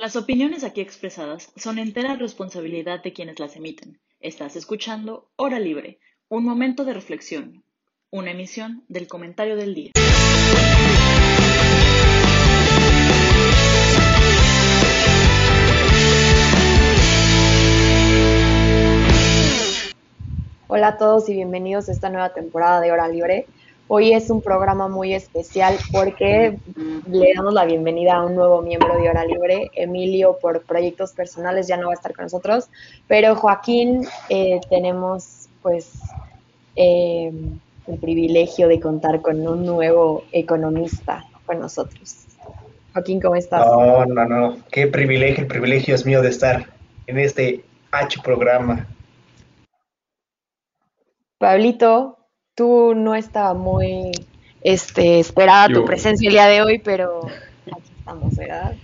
Las opiniones aquí expresadas son entera responsabilidad de quienes las emiten. Estás escuchando Hora Libre, un momento de reflexión, una emisión del comentario del día. Hola a todos y bienvenidos a esta nueva temporada de Hora Libre. Hoy es un programa muy especial porque le damos la bienvenida a un nuevo miembro de Hora Libre. Emilio, por proyectos personales, ya no va a estar con nosotros, pero Joaquín, eh, tenemos pues eh, el privilegio de contar con un nuevo economista con nosotros. Joaquín, ¿cómo estás? No, no, no, qué privilegio, el privilegio es mío de estar en este H programa. Pablito, tú no estaba muy este, esperada tu presencia el día de hoy, pero aquí estamos, ¿verdad?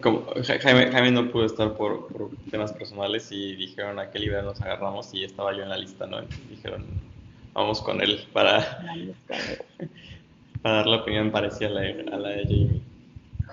Como, Jaime, Jaime, no pudo estar por, temas personales y dijeron a qué libro nos agarramos y estaba yo en la lista, ¿no? Entonces dijeron, vamos con él para, para dar la opinión parecida a la, a la de Jamie.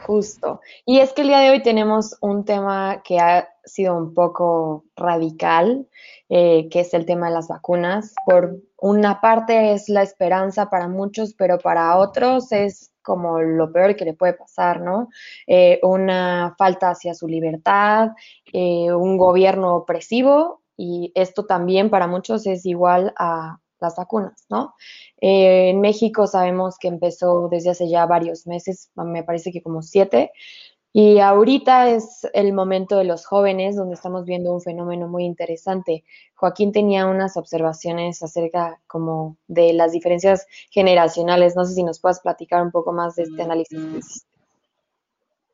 Justo. Y es que el día de hoy tenemos un tema que ha sido un poco radical, eh, que es el tema de las vacunas. Por una parte es la esperanza para muchos, pero para otros es como lo peor que le puede pasar, ¿no? Eh, una falta hacia su libertad, eh, un gobierno opresivo y esto también para muchos es igual a las vacunas, ¿no? Eh, en México sabemos que empezó desde hace ya varios meses, me parece que como siete, y ahorita es el momento de los jóvenes donde estamos viendo un fenómeno muy interesante. Joaquín tenía unas observaciones acerca como de las diferencias generacionales. No sé si nos puedas platicar un poco más de este análisis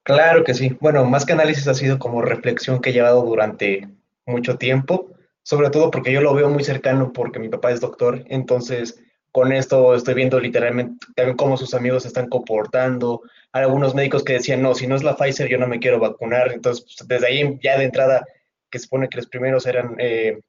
Claro que sí. Bueno, más que análisis ha sido como reflexión que he llevado durante mucho tiempo, sobre todo porque yo lo veo muy cercano porque mi papá es doctor, entonces con esto estoy viendo literalmente también cómo sus amigos se están comportando. Hay algunos médicos que decían, no, si no es la Pfizer, yo no me quiero vacunar. Entonces, pues, desde ahí ya de entrada, que se supone que los primeros eran eh,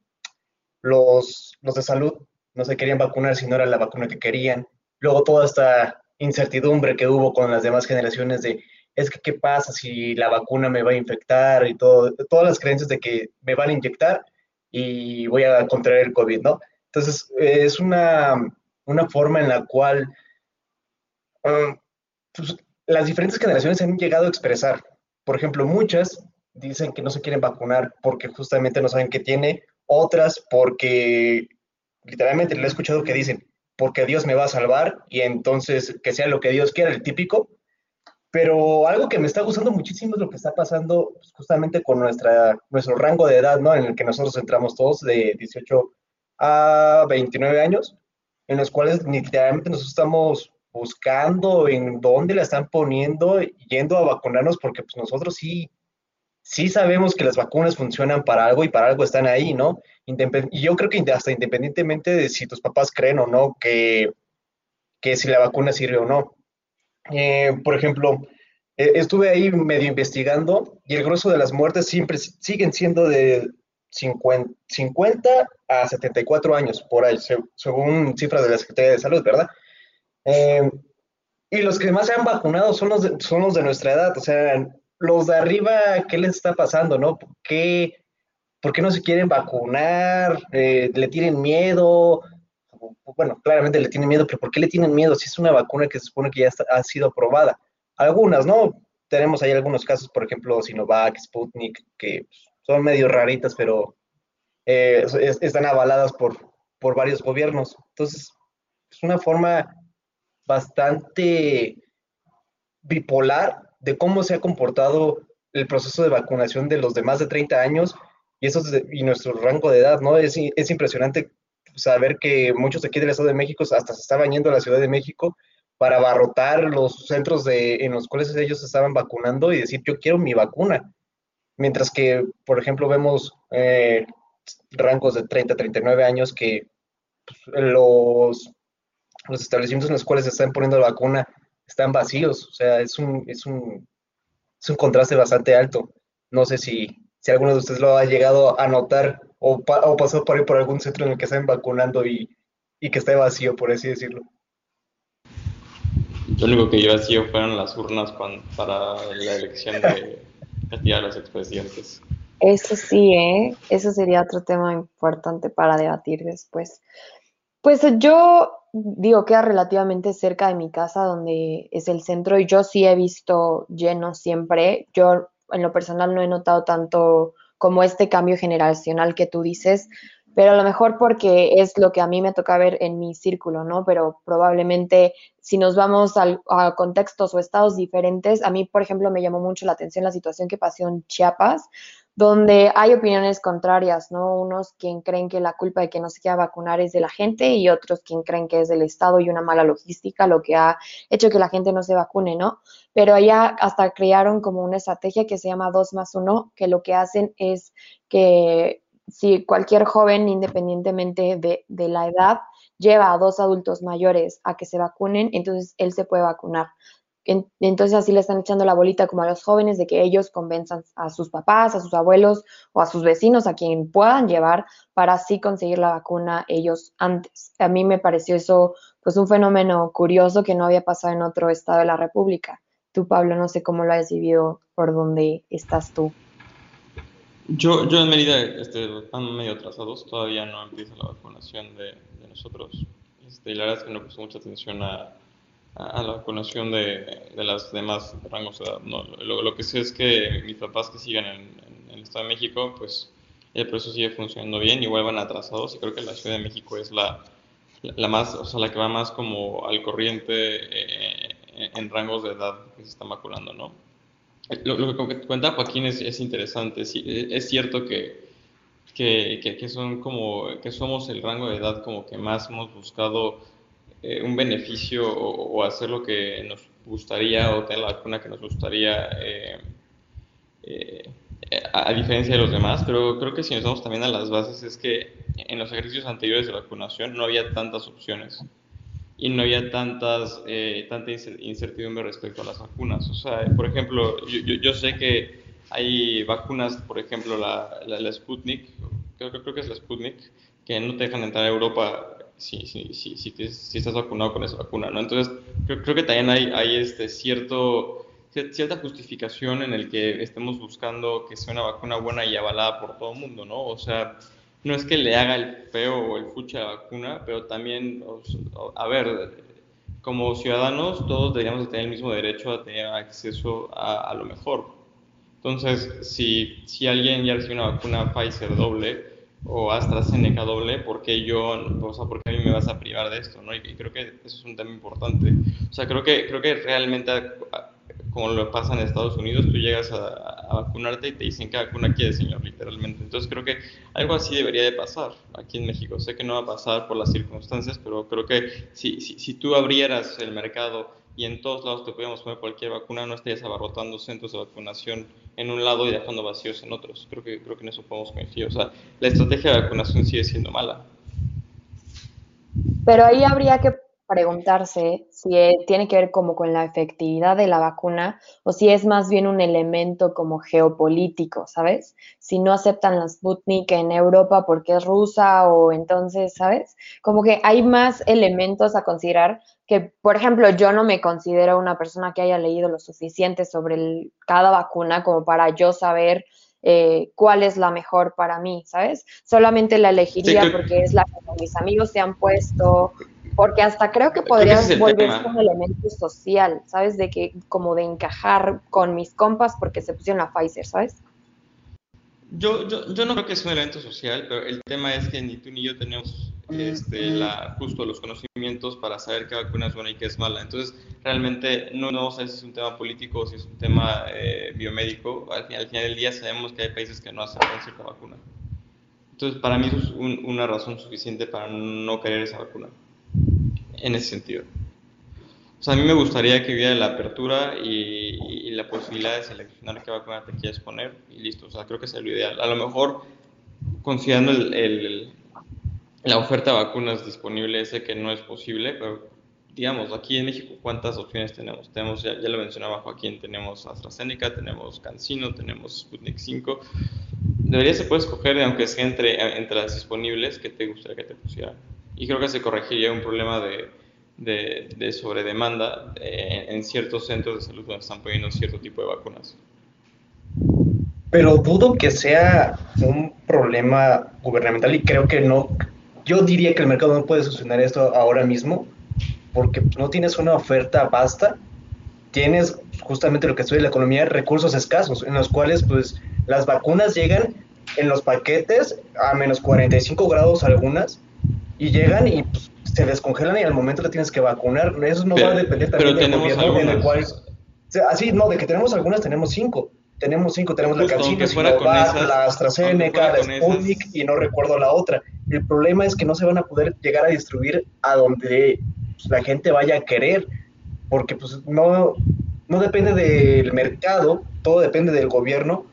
los, los de salud, no se querían vacunar si no era la vacuna que querían. Luego toda esta incertidumbre que hubo con las demás generaciones de, es que qué pasa si la vacuna me va a infectar y todo, todas las creencias de que me van a inyectar y voy a contraer el COVID, ¿no? Entonces, es una una forma en la cual um, pues, las diferentes generaciones han llegado a expresar. Por ejemplo, muchas dicen que no se quieren vacunar porque justamente no saben qué tiene, otras porque literalmente le he escuchado que dicen, porque Dios me va a salvar y entonces que sea lo que Dios quiera, el típico. Pero algo que me está gustando muchísimo es lo que está pasando pues, justamente con nuestra, nuestro rango de edad, ¿no? En el que nosotros entramos todos de 18 a 29 años en los cuales literalmente nosotros estamos buscando en dónde la están poniendo, yendo a vacunarnos, porque pues nosotros sí, sí sabemos que las vacunas funcionan para algo y para algo están ahí, ¿no? y yo creo que hasta independientemente de si tus papás creen o no que, que si la vacuna sirve o no. Eh, por ejemplo, eh, estuve ahí medio investigando y el grueso de las muertes siempre siguen siendo de 50, a 74 años, por ahí, según cifras de la Secretaría de Salud, ¿verdad? Eh, y los que más se han vacunado son los, de, son los de nuestra edad, o sea, los de arriba, ¿qué les está pasando, no? ¿Por qué, por qué no se quieren vacunar? Eh, ¿Le tienen miedo? Bueno, claramente le tienen miedo, pero ¿por qué le tienen miedo si es una vacuna que se supone que ya ha sido aprobada? Algunas, ¿no? Tenemos ahí algunos casos, por ejemplo, Sinovac, Sputnik, que pues, son medio raritas, pero eh, están avaladas por, por varios gobiernos. Entonces, es una forma bastante bipolar de cómo se ha comportado el proceso de vacunación de los de más de 30 años y, eso y nuestro rango de edad, ¿no? Es, es impresionante saber que muchos de aquí del Estado de México hasta se estaban yendo a la Ciudad de México para abarrotar los centros de, en los cuales ellos estaban vacunando y decir, yo quiero mi vacuna. Mientras que, por ejemplo, vemos eh, rangos de 30 a 39 años que pues, los, los establecimientos en los cuales se están poniendo la vacuna están vacíos. O sea, es un, es un, es un contraste bastante alto. No sé si, si alguno de ustedes lo ha llegado a notar o, o pasó por ahí por algún centro en el que están vacunando y, y que esté vacío, por así decirlo. Lo único que yo vacío fueron las urnas para la elección de, cantidad de los expresidentes. Eso sí, ¿eh? Eso sería otro tema importante para debatir después. Pues yo digo, queda relativamente cerca de mi casa, donde es el centro, y yo sí he visto lleno siempre. Yo en lo personal no he notado tanto como este cambio generacional que tú dices, pero a lo mejor porque es lo que a mí me toca ver en mi círculo, ¿no? Pero probablemente si nos vamos a, contextos o estados diferentes, a mí, por ejemplo, me llamó mucho la atención la situación que pasó en Chiapas, donde hay opiniones contrarias, ¿no? Unos quien creen que la culpa de que no se quiera vacunar es de la gente y otros quien creen que es del Estado y una mala logística lo que ha hecho que la gente no se vacune, ¿no? Pero allá hasta crearon como una estrategia que se llama 2 más 1, que lo que hacen es que si cualquier joven, independientemente de, la edad, lleva a dos adultos mayores a que se vacunen, entonces él se puede vacunar entonces así le están echando la bolita como a los jóvenes de que ellos convenzan a sus papás, a sus abuelos o a sus vecinos, a quien puedan llevar para así conseguir la vacuna ellos antes. A mí me pareció eso pues un fenómeno curioso que no había pasado en otro estado de la República. Tú, Pablo, no sé cómo lo has vivido por donde estás tú. Yo, yo en Mérida este, están medio atrasados, todavía no empieza la vacunación de, nosotros. Este, y la verdad es que no puso mucha atención a, la vacunación de, de las demás rangos de edad. No, lo, que sé es que mis papás que siguen en, el Estado de México, pues el proceso sigue funcionando bien, igual van atrasados y creo que la Ciudad de México es la, la más, o sea, la que va más como al corriente eh, en rangos de edad que se están vacunando, ¿no? Lo, que cuenta Joaquín es, es interesante, es, es cierto que, que, que, son como, que somos el rango de edad como que más hemos buscado eh, un beneficio o, hacer lo que nos gustaría o tener la vacuna que nos gustaría eh, eh, a, diferencia de los demás, pero creo que si nos vamos también a las bases es que en los ejercicios anteriores de vacunación no había tantas opciones y no había tantas, tanta incertidumbre respecto a las vacunas. O sea, por ejemplo, yo, yo, sé que hay vacunas, por ejemplo, la, la, Sputnik, creo, creo que es la Sputnik, que no te dejan entrar a Europa si, si, si, si, estás vacunado con esa vacuna, ¿no? Entonces, creo, creo que también hay, hay este cierto, cierta justificación en el que estemos buscando que sea una vacuna buena y avalada por todo el mundo, ¿no? O sea, no es que le haga el feo o el fucha a la vacuna, pero también, a ver, como ciudadanos todos deberíamos tener el mismo derecho a tener acceso a, lo mejor. Entonces, si, si alguien ya recibe una vacuna Pfizer doble, o AstraZeneca doble, porque yo, o sea, porque a mí me vas a privar de esto, ¿no? Y, creo que eso es un tema importante. O sea, creo que, creo que realmente, como lo pasa en Estados Unidos, tú llegas a, vacunarte y te dicen qué vacuna quieres, señor, literalmente. Entonces creo que algo así debería de pasar aquí en México. Sé que no va a pasar por las circunstancias, pero creo que si, si, si tú abrieras el mercado y en todos lados te podíamos poner cualquier vacuna, no estarías abarrotando centros de vacunación en un lado y dejando vacíos en otros. Creo que, creo que en eso podemos coincidir. O sea, la estrategia de vacunación sigue siendo mala. Pero ahí habría que preguntarse si eh, tiene que ver como con la efectividad de la vacuna o si es más bien un elemento como geopolítico, ¿sabes? Si no aceptan la Sputnik en Europa porque es rusa o entonces, ¿sabes? Como que hay más elementos a considerar que, por ejemplo, yo no me considero una persona que haya leído lo suficiente sobre cada vacuna como para yo saber eh, cuál es la mejor para mí, ¿sabes? Solamente la elegiría porque es la que mis amigos se han puesto, porque hasta creo que podría volverse un elemento social, ¿sabes? De que como de encajar con mis compas porque se pusieron la Pfizer, ¿sabes? Yo, yo, yo no creo que sea un elemento social, pero el tema es que ni tú ni yo tenemos este, la, justo los conocimientos para saber qué vacuna es buena y qué es mala. Entonces, realmente no, no sé si es un tema político o si es un tema eh, biomédico. Al final, al final, del día sabemos que hay países que no aceptan cierta vacuna. Entonces, para mí eso es una razón suficiente para no querer esa vacuna en ese sentido. O sea, a mí me gustaría que hubiera la apertura y, la posibilidad de seleccionar qué vacuna te quieres poner y listo. O sea, creo que es lo ideal. A lo mejor, considerando el, la oferta de vacunas disponibles, sé que no es posible, pero digamos, aquí en México, ¿cuántas opciones tenemos? Tenemos, ya, ya lo mencionaba Joaquín, tenemos AstraZeneca, tenemos CanSino, tenemos Sputnik 5. Debería se puede escoger, aunque sea entre, entre las disponibles, que te gustaría que te pusieran y creo que se corregiría un problema de, de, de sobredemanda en, ciertos centros de salud donde están poniendo cierto tipo de vacunas. Pero dudo que sea un problema gubernamental y creo que no. Yo diría que el mercado no puede solucionar esto ahora mismo porque no tienes una oferta vasta, tienes justamente lo que estudia la economía, recursos escasos, en los cuales pues las vacunas llegan en los paquetes a menos 45 grados algunas y llegan y pues, se descongelan y al momento le tienes que vacunar. Eso no va a depender también del gobierno en el cual... así, no, de que tenemos algunas, tenemos cinco. Tenemos cinco, tenemos la Cancino, la AstraZeneca, la Sputnik y no recuerdo la otra. El problema es que no se van a poder llegar a distribuir a donde pues, la gente vaya a querer, porque pues no, no depende del mercado, todo depende del gobierno,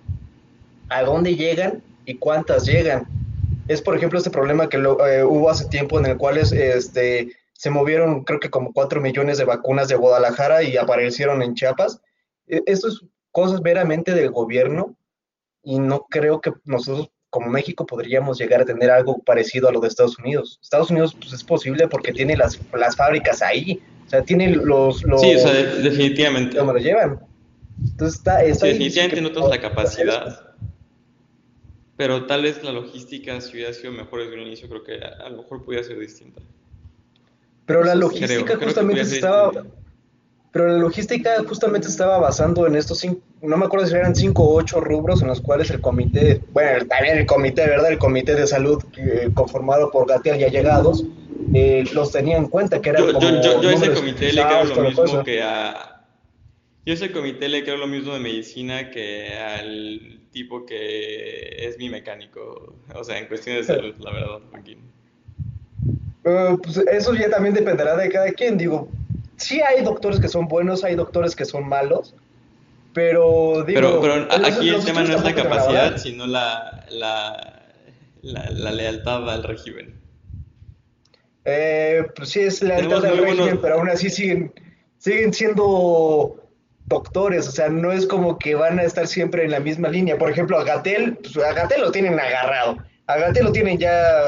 a dónde llegan y cuántas llegan. Es, por ejemplo, este problema que eh, hubo hace tiempo en el cual este, se movieron, creo que como 4 millones de vacunas de Guadalajara y aparecieron en Chiapas. E, esto es cosas veramente del gobierno y no creo que nosotros como México podríamos llegar a tener algo parecido a lo de Estados Unidos. Estados Unidos pues, es posible porque tiene las, las fábricas ahí, o sea, tiene los... los sí, o sea, definitivamente. ¿Cómo lo llevan? Entonces está... está definitivamente no tenemos la capacidad, pero tal vez la logística si hubiera sido mejor desde un inicio, creo que a, lo mejor podría ser distinta. Pero la logística justamente estaba... Pero la logística justamente estaba basando en estos cinco, no me acuerdo si eran cinco o ocho rubros en los cuales el comité, bueno, también el comité, ¿verdad? El comité de salud eh, conformado por Gatel y allegados, eh, los tenía en cuenta, que era yo, como... Yo, yo, ese comité le creo lo mismo que a... Yo ese comité le creo lo mismo de medicina que al tipo que es mi mecánico, o sea, en cuestiones de salud, la verdad. Uh, pues eso ya también dependerá de cada quien, digo, sí hay doctores que son buenos, hay doctores que son malos, pero digo... Pero, aquí el tema no es la capacidad, sino la, la, la, lealtad al régimen. Eh, pues sí, es lealtad al régimen, pero aún así siguen, siguen siendo doctores, o sea, no es como que van a estar siempre en la misma línea. Por ejemplo, a Gatel, pues lo tienen agarrado, a lo tienen ya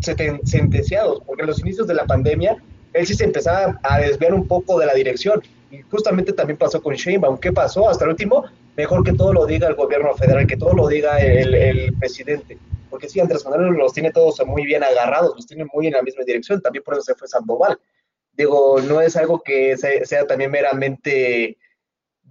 sentenciados, porque en los inicios de la pandemia él sí se empezaba a desviar un poco de la dirección. Y justamente también pasó con Sheinbaum. ¿Qué pasó? Hasta el último, mejor que todo lo diga el gobierno federal, que todo lo diga el, presidente. Porque sí, Andrés Manuel los tiene todos muy bien agarrados, los tiene muy en la misma dirección. También por eso se fue Sandoval. Digo, no es algo que sea también meramente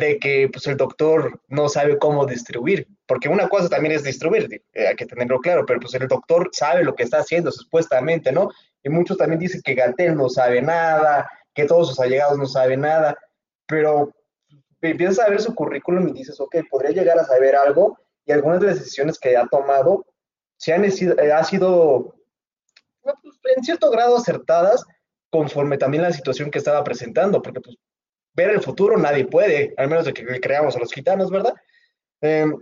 de que pues, el doctor no sabe cómo distribuir, porque una cosa también es distribuir, eh, hay que tenerlo claro, pero pues el doctor sabe lo que está haciendo supuestamente, ¿no? Y muchos también dicen que Gatel no sabe nada, que todos sus allegados no saben nada, pero empiezas a ver su currículum y dices, ok, podría llegar a saber algo, y algunas de las decisiones que ha tomado se han eh, ha sido pues, en cierto grado acertadas conforme también la situación que estaba presentando, porque pues ver el futuro nadie puede, al menos de que creamos a los gitanos, ¿verdad? Em,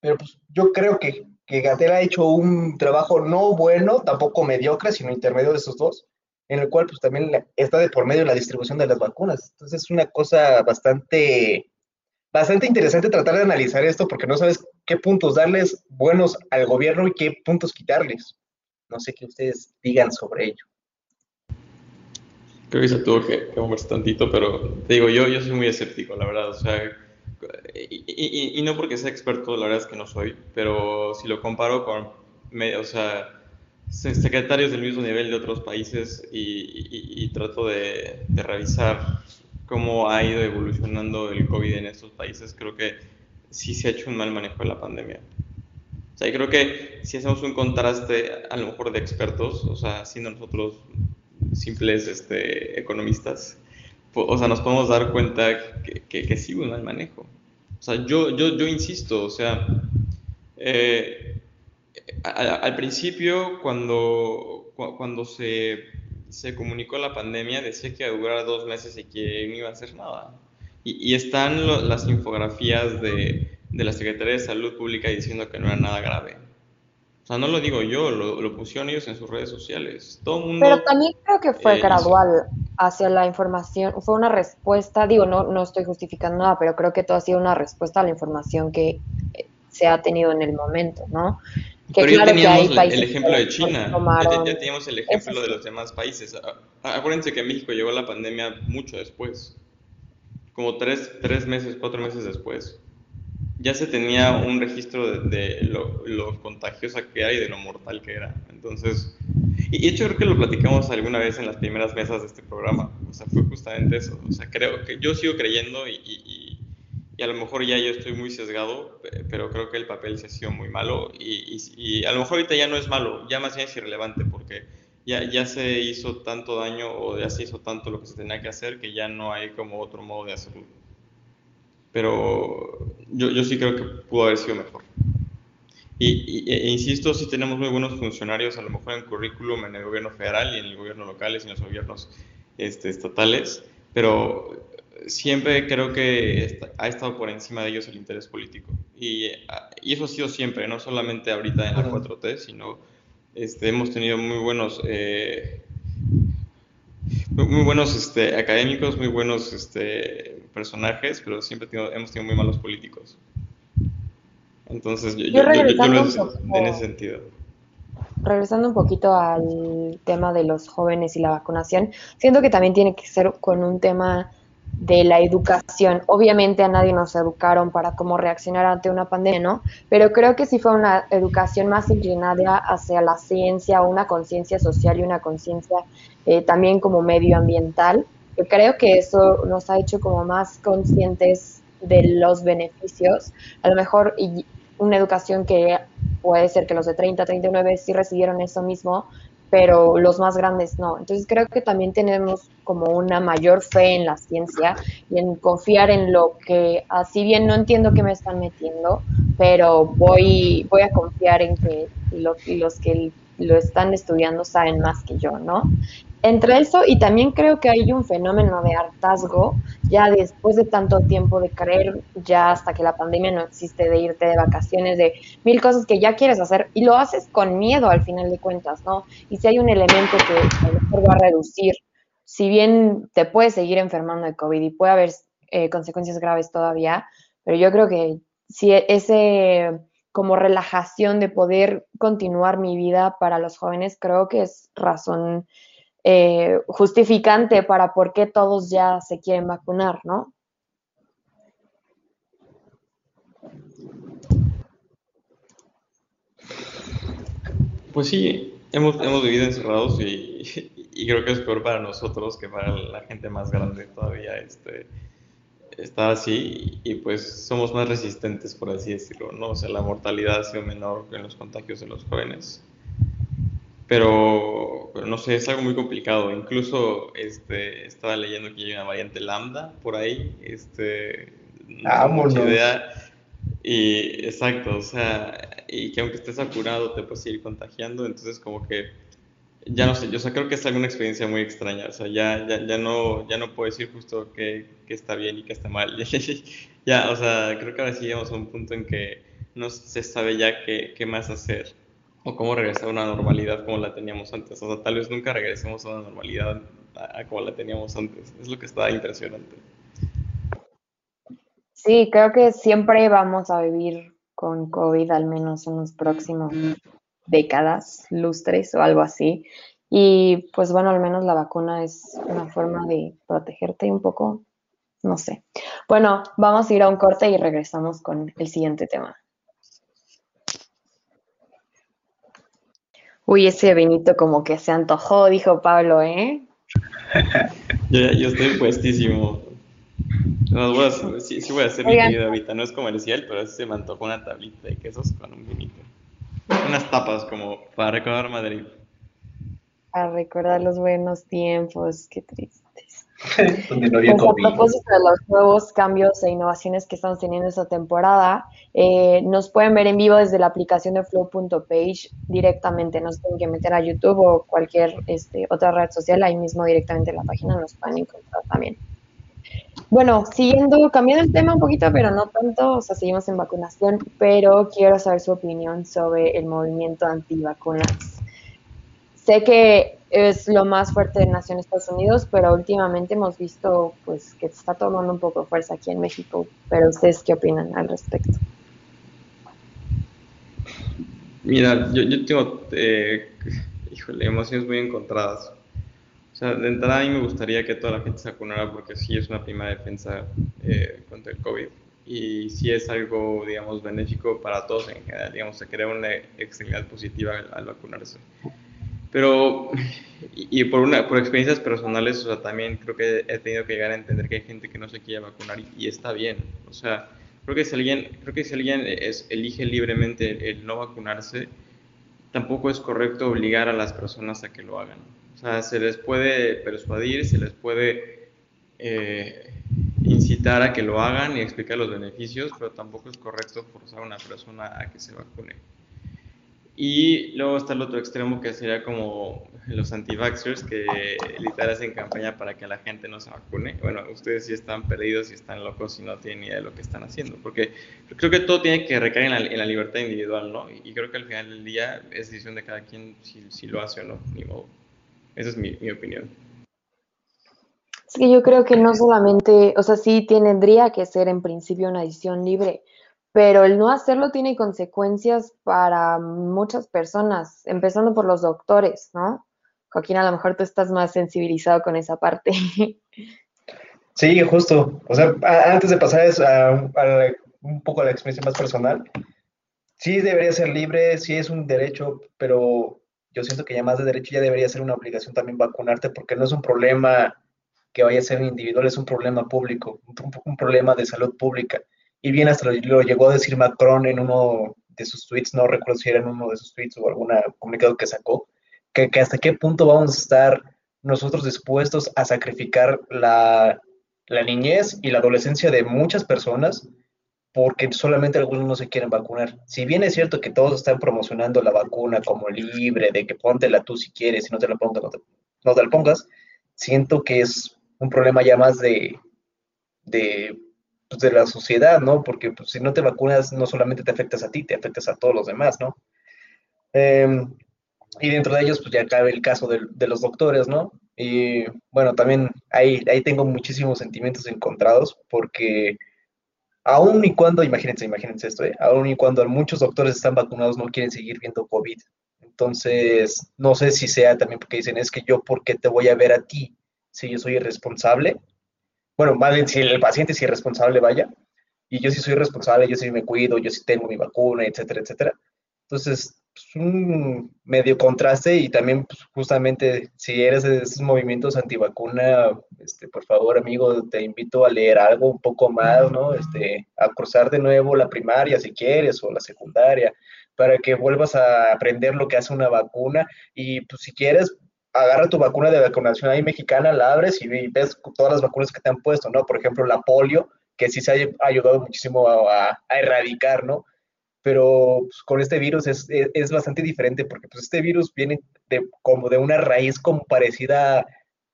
pero pues yo creo que, que Gatel ha hecho un trabajo no bueno, tampoco mediocre, sino intermedio de esos dos, en el cual pues también está de por medio la distribución de las vacunas. Entonces es una cosa bastante, bastante interesante tratar de analizar esto porque no sabes qué puntos darles buenos al gobierno y qué puntos quitarles. No sé qué ustedes digan sobre ello. Creo que se tuvo que, que moverse tantito, pero te digo, yo, yo soy muy escéptico, la verdad. O sea, y, y, no porque sea experto, la verdad es que no soy, pero si lo comparo con, o sea, secretarios del mismo nivel de otros países y, trato de, de, revisar cómo ha ido evolucionando el COVID en estos países, creo que sí se ha hecho un mal manejo de la pandemia. O sea, y creo que si hacemos un contraste, a lo mejor de expertos, o sea, siendo nosotros simples este, economistas, o sea, nos podemos dar cuenta que, que, sí hubo un mal manejo. O sea, yo, yo, yo insisto, o sea, eh, al, principio, cuando, cuando se, se comunicó la pandemia, decía que iba a durar dos meses y que no iba a hacer nada. Y, y están las infografías de, de la Secretaría de Salud Pública diciendo que no era nada grave. O sea, no lo digo yo, lo, pusieron ellos en sus redes sociales. Todo mundo, Pero también creo que fue eh, gradual hacia la información, fue una respuesta, digo, no, no estoy justificando nada, pero creo que todo ha sido una respuesta a la información que eh, se ha tenido en el momento, ¿no? Que pero ya teníamos el ejemplo de China, ya, teníamos el ejemplo de los demás países. Acuérdense que México llegó la pandemia mucho después, como tres, tres meses, cuatro meses después. Ya se tenía un registro de, lo, lo, contagiosa que era y de lo mortal que era. Entonces, y de hecho creo que lo platicamos alguna vez en las primeras mesas de este programa. O sea, fue justamente eso. O sea, creo que yo sigo creyendo y, y, y a lo mejor ya yo estoy muy sesgado, pero creo que el papel se ha sido muy malo y, a lo mejor ahorita ya no es malo, ya más bien es irrelevante porque ya, ya se hizo tanto daño o ya se hizo tanto lo que se tenía que hacer que ya no hay como otro modo de hacerlo pero yo, yo sí creo que pudo haber sido mejor. Y, e insisto, sí tenemos muy buenos funcionarios, a lo mejor en currículum, en el gobierno federal y en el gobierno local y en los gobiernos este, estatales, pero siempre creo que ha estado por encima de ellos el interés político. Y, y eso ha sido siempre, no solamente ahorita en la 4T, sino este, hemos tenido muy buenos eh, muy buenos este, académicos, muy buenos este, personajes, pero siempre hemos tenido muy malos políticos. Entonces, yo, yo, yo, en ese sentido. Regresando un poquito al tema de los jóvenes y la vacunación, siento que también tiene que ser con un tema de la educación. Obviamente a nadie nos educaron para cómo reaccionar ante una pandemia, ¿no? Pero creo que sí fue una educación más inclinada hacia la ciencia, una conciencia social y una conciencia eh, también como medioambiental. Yo creo que eso nos ha hecho como más conscientes de los beneficios. A lo mejor y una educación que puede ser que los de 30, 39 sí recibieron eso mismo, pero los más grandes no. Entonces creo que también tenemos como una mayor fe en la ciencia y en confiar en lo que, así bien no entiendo qué me están metiendo, pero voy, voy a confiar en que los que lo están estudiando saben más que yo, ¿no? Entre eso y también creo que hay un fenómeno de hartazgo, ya después de tanto tiempo de creer, ya hasta que la pandemia no existe, de irte de vacaciones, de mil cosas que ya quieres hacer y lo haces con miedo al final de cuentas, ¿no? Y si hay un elemento que a lo mejor va a reducir, si bien te puedes seguir enfermando de COVID y puede haber eh, consecuencias graves todavía, pero yo creo que si ese como relajación de poder continuar mi vida para los jóvenes, creo que es razón eh, justificante para por qué todos ya se quieren vacunar, ¿no? Pues sí, hemos, hemos vivido encerrados y, y, creo que es peor para nosotros que para la gente más grande todavía este, está así y pues somos más resistentes, por así decirlo, ¿no? O sea, la mortalidad ha sido menor en los contagios de los jóvenes pero, no sé, es algo muy complicado. Incluso este, estaba leyendo que hay una variante lambda por ahí, este, no mucha idea. Y exacto, o sea, y que aunque estés vacunado te puedes ir contagiando, entonces como que ya no sé, yo creo que es alguna experiencia muy extraña, o sea, ya, ya, ya, no, ya no puedo decir justo que, que está bien y que está mal. ya, o sea, creo que ahora sí llegamos a un punto en que no se sabe ya qué, qué más hacer o cómo regresar a una normalidad como la teníamos antes. O sea, tal vez nunca regresemos a una normalidad a, como la teníamos antes. Es lo que está impresionante. Sí, creo que siempre vamos a vivir con COVID, al menos en los próximos décadas, lustres o algo así. Y pues bueno, al menos la vacuna es una forma de protegerte un poco, no sé. Bueno, vamos a ir a un corte y regresamos con el siguiente tema. Uy, ese vinito como que se antojó, dijo Pablo, ¿eh? yo, estoy puestísimo. No, voy a, sí, voy a hacer mi video ahorita, no es comercial, pero sí se me antojó una tablita de quesos con un vinito. Unas tapas como para recordar Madrid. Para recordar los buenos tiempos, qué triste. pues a propósito de los nuevos cambios e innovaciones que estamos teniendo esta temporada, eh, nos pueden ver en vivo desde la aplicación de flow.page directamente. Nos tienen que meter a YouTube o cualquier este, otra red social, ahí mismo directamente en la página nos pueden encontrar también. Bueno, siguiendo, cambiando el tema un poquito, pero no tanto, o sea, seguimos en vacunación, pero quiero saber su opinión sobre el movimiento antivacunas. Sé que es lo más fuerte de Nación Estados Unidos, pero últimamente hemos visto pues que está tomando un poco fuerza aquí en México. Pero ustedes qué opinan al respecto? Mira, yo, yo tengo, eh, híjole, emociones muy encontradas. O sea, de entrada a mí me gustaría que toda la gente se vacunara porque sí es una prima defensa eh, contra el COVID. y si es algo, digamos, benéfico para todos en general, digamos, se crea una externalidad positiva al, vacunarse. Pero, y, por, una, por experiencias personales, o sea, también creo que he tenido que llegar a entender que hay gente que no se quiere vacunar y, está bien. O sea, creo que si alguien, creo que si alguien elige libremente el, no vacunarse, tampoco es correcto obligar a las personas a que lo hagan. O sea, se les puede persuadir, se les puede eh, incitar a que lo hagan y explicar los beneficios, pero tampoco es correcto forzar a una persona a que se vacune. Y luego está el otro extremo que sería como los anti-vaxxers que literal hacen campaña para que la gente no se vacune. Bueno, ustedes sí están perdidos y están locos y no tienen idea de lo que están haciendo, porque creo que todo tiene que recaer en la, libertad individual, ¿no? Y, creo que al final del día es decisión de cada quien si, lo hace o no, ni modo. Esa es mi, mi opinión. Sí, yo creo que no solamente, o sea, sí tendría que ser en principio una decisión libre, pero el no hacerlo tiene consecuencias para muchas personas, empezando por los doctores, ¿no? Joaquín, a lo mejor tú estás más sensibilizado con esa parte. Sí, justo. O sea, antes de pasar a, un poco a la experiencia más personal, sí debería ser libre, sí es un derecho, pero yo siento que ya más de derecho ya debería ser una obligación también vacunarte porque no es un problema que vaya a ser individual, es un problema público, un, problema de salud pública. Y bien hasta lo, llegó a decir Macron en uno de sus tweets, no recuerdo si era en uno de sus tweets o algún comunicado que sacó, que, hasta qué punto vamos a estar nosotros dispuestos a sacrificar la, la niñez y la adolescencia de muchas personas porque solamente algunos no se quieren vacunar. Si bien es cierto que todos están promocionando la vacuna como libre, de que póntela tú si quieres, si no te la pongas, no te, no te la pongas, siento que es un problema ya más de, de, pues, de la sociedad, ¿no? Porque pues, si no te vacunas, no solamente te afectas a ti, te afectas a todos los demás, ¿no? Em, y dentro de ellos, pues ya cabe el caso de, los doctores, ¿no? Y bueno, también ahí, ahí tengo muchísimos sentimientos encontrados porque aún y cuando, imagínense, imagínense esto, ¿eh? aún y cuando muchos doctores están vacunados no quieren seguir viendo COVID. Entonces, no sé si sea también porque dicen, es que yo, ¿por qué te voy a ver a ti si yo soy irresponsable, bueno, más bien si el paciente es irresponsable, vaya, y yo sí soy responsable, yo sí me cuido, yo sí tengo mi vacuna, etcétera, etcétera. Entonces, pues, un medio contraste y también pues, justamente si eres de esos movimientos antivacuna, este, por favor amigo, te invito a leer algo un poco más, ¿no? Este, a cursar de nuevo la primaria si quieres o la secundaria para que vuelvas a aprender lo que hace una vacuna y pues si quieres agarra tu vacuna de vacunación ahí mexicana, la abres y ves todas las vacunas que te han puesto, ¿no? Por ejemplo, la polio, que sí se ha ayudado muchísimo a, erradicar, ¿no? Pero pues, con este virus es, es, bastante diferente porque pues, este virus viene de, como de una raíz como parecida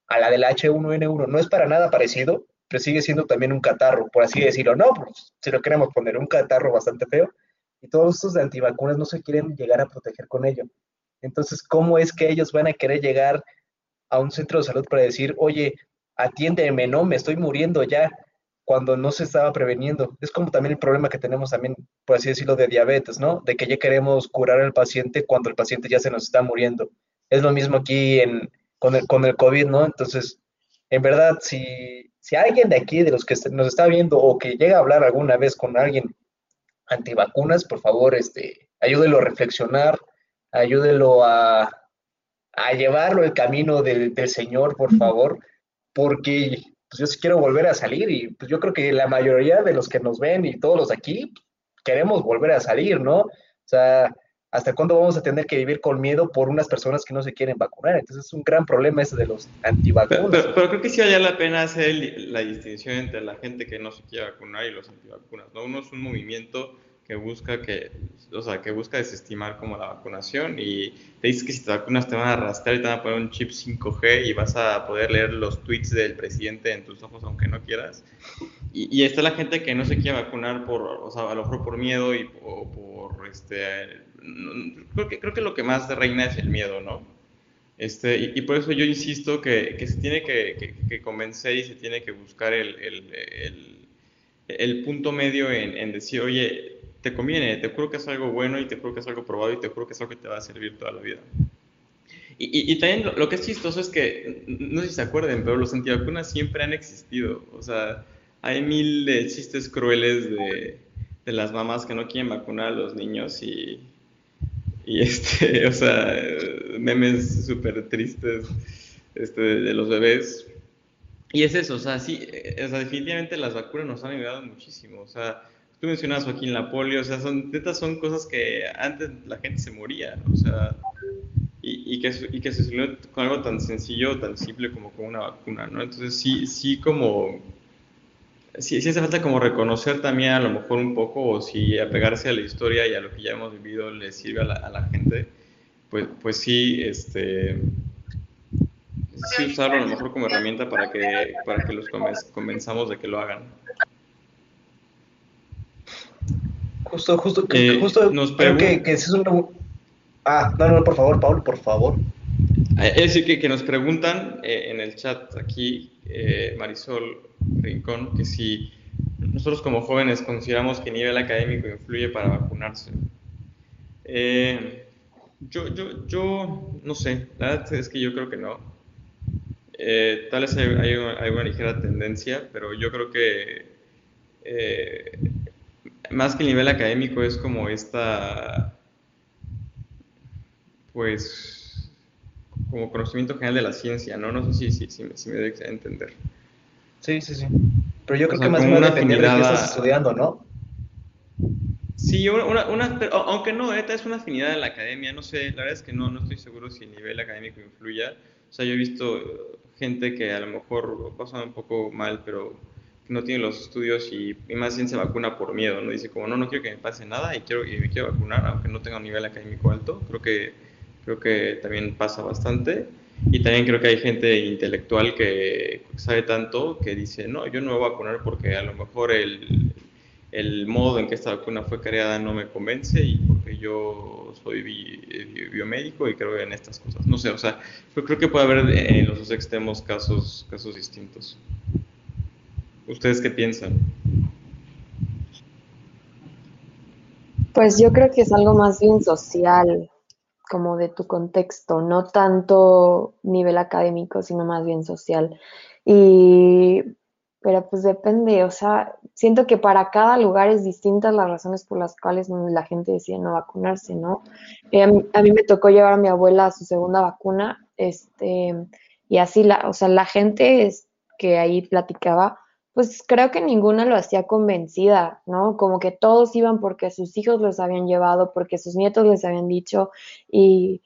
a la del H1N1. No es para nada parecido, pero sigue siendo también un catarro, por así decirlo. No, pues si lo queremos poner, un catarro bastante feo. Y todos estos de antivacunas no se quieren llegar a proteger con ello. Entonces, ¿cómo es que ellos van a querer llegar a un centro de salud para decir, oye, atiéndeme, no, me estoy muriendo ya, cuando no se estaba preveniendo? Es como también el problema que tenemos también, por así decirlo, de diabetes, ¿no? De que ya queremos curar al paciente cuando el paciente ya se nos está muriendo. Es lo mismo aquí en, con, el, con el COVID, ¿no? Entonces, en verdad, si, si alguien de aquí, de los que nos está viendo o que llega a hablar alguna vez con alguien antivacunas, por favor, este, ayúdelo a reflexionar, ayúdelo a, llevarlo el camino del, Señor, por favor, porque pues, yo sí quiero volver a salir y pues, yo creo que la mayoría de los que nos ven y todos los aquí queremos volver a salir, ¿no? O sea, ¿hasta cuándo vamos a tener que vivir con miedo por unas personas que no se quieren vacunar? Entonces es un gran problema ese de los antivacunas. Pero, pero, creo que sí vale la pena hacer la distinción entre la gente que no se quiere vacunar y los antivacunas, ¿no? Uno es un movimiento que busca que, o sea, que busca desestimar como la vacunación y te dices que si te vacunas te van a arrastrar y te van a poner un chip 5G y vas a poder leer los tweets del presidente en tus ojos aunque no quieras. Y, y está la gente que no se quiere vacunar por, o sea, a lo mejor por miedo y, o por, este, creo que, creo que lo que más reina es el miedo, ¿no? Este, y, por eso yo insisto que, que se tiene que, que, convencer y se tiene que buscar el, el, el, el punto medio en, en decir, oye, te conviene, te juro que es algo bueno y te juro que es algo probado y te juro que es algo que te va a servir toda la vida. Y, y, también lo, que es chistoso es que, no sé si se acuerden, pero los antivacunas siempre han existido. O sea, hay mil de chistes crueles de, de las mamás que no quieren vacunar a los niños y, y este, o sea, memes súper tristes este, de los bebés. Y es eso, o sea, sí, eh, o sea, definitivamente las vacunas nos han ayudado muchísimo, o sea, tú mencionabas Joaquín la polio, o sea, son, son cosas que antes la gente se moría, o sea, y, y, que, y que se solucionó con algo tan sencillo, tan simple como con una vacuna, ¿no? Entonces sí, sí como sí, sí hace falta como reconocer también a lo mejor un poco, o si apegarse a la historia y a lo que ya hemos vivido le sirve a la, a la gente, pues, pues sí, este, sí usarlo a lo mejor como herramienta para que, para que los convenzamos de que lo hagan. Justo, justo, eh, justo nos creo que, que es una... Ah, no, no, por favor, Pablo, por favor. Eh, es decir, que, que nos preguntan eh, en el chat aquí, Marisol Rincón, que si nosotros como jóvenes consideramos que el nivel académico influye para vacunarse. yo, yo, yo no sé, la verdad es que yo creo que no. tal vez hay, hay, una, ligera tendencia, pero yo creo que más que el nivel académico es como esta, pues, como conocimiento general de la ciencia, ¿no? No sé si, si, si, me debe entender. Sí, sí, sí. Pero yo creo que más o menos depende de qué estás estudiando, ¿no? Sí, una, una, aunque no, es una afinidad en la academia, no sé, la verdad es que no, no estoy seguro si el nivel académico influya. O sea, yo he visto gente que a lo mejor pasa un poco mal, pero no tiene los estudios y, más bien se vacuna por miedo, ¿no? Dice como, no, no quiero que me pase nada y, quiero, y me quiero vacunar, aunque no tenga un nivel académico alto. Creo que, creo que también pasa bastante. Y también creo que hay gente intelectual que sabe tanto que dice, no, yo no me voy a vacunar porque a lo mejor el, el modo en que esta vacuna fue creada no me convence y porque yo soy biomédico y creo en estas cosas. No sé, o sea, yo creo que puede haber en los dos extremos casos, casos distintos. ¿Ustedes qué piensan? Pues yo creo que es algo más bien social, como de tu contexto, no tanto nivel académico, sino más bien social. Y, pero pues depende, o sea, siento que para cada lugar es distintas las razones por las cuales la gente decide no vacunarse, ¿no? Eh, a, mí, me tocó llevar a mi abuela a su segunda vacuna, este, y así la, o sea, la gente es, que ahí platicaba, pues creo que ninguna lo hacía convencida, ¿no? Como que todos iban porque sus hijos los habían llevado, porque sus nietos les habían dicho y,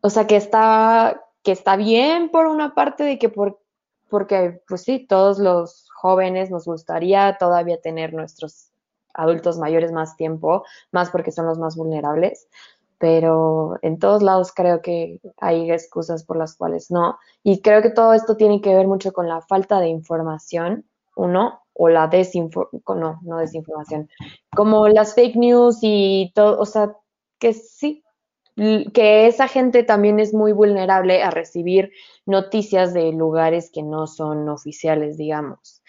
o sea, que está, que está bien por una parte de que por, porque, pues sí, todos los jóvenes nos gustaría todavía tener nuestros adultos mayores más tiempo, más porque son los más vulnerables, pero en todos lados creo que hay excusas por las cuales no. Y creo que todo esto tiene que ver mucho con la falta de información uno, o la desinformación, no, no desinformación, como las fake news y todo, o sea, que sí, que esa gente también es muy vulnerable a recibir noticias de lugares que no son oficiales, digamos.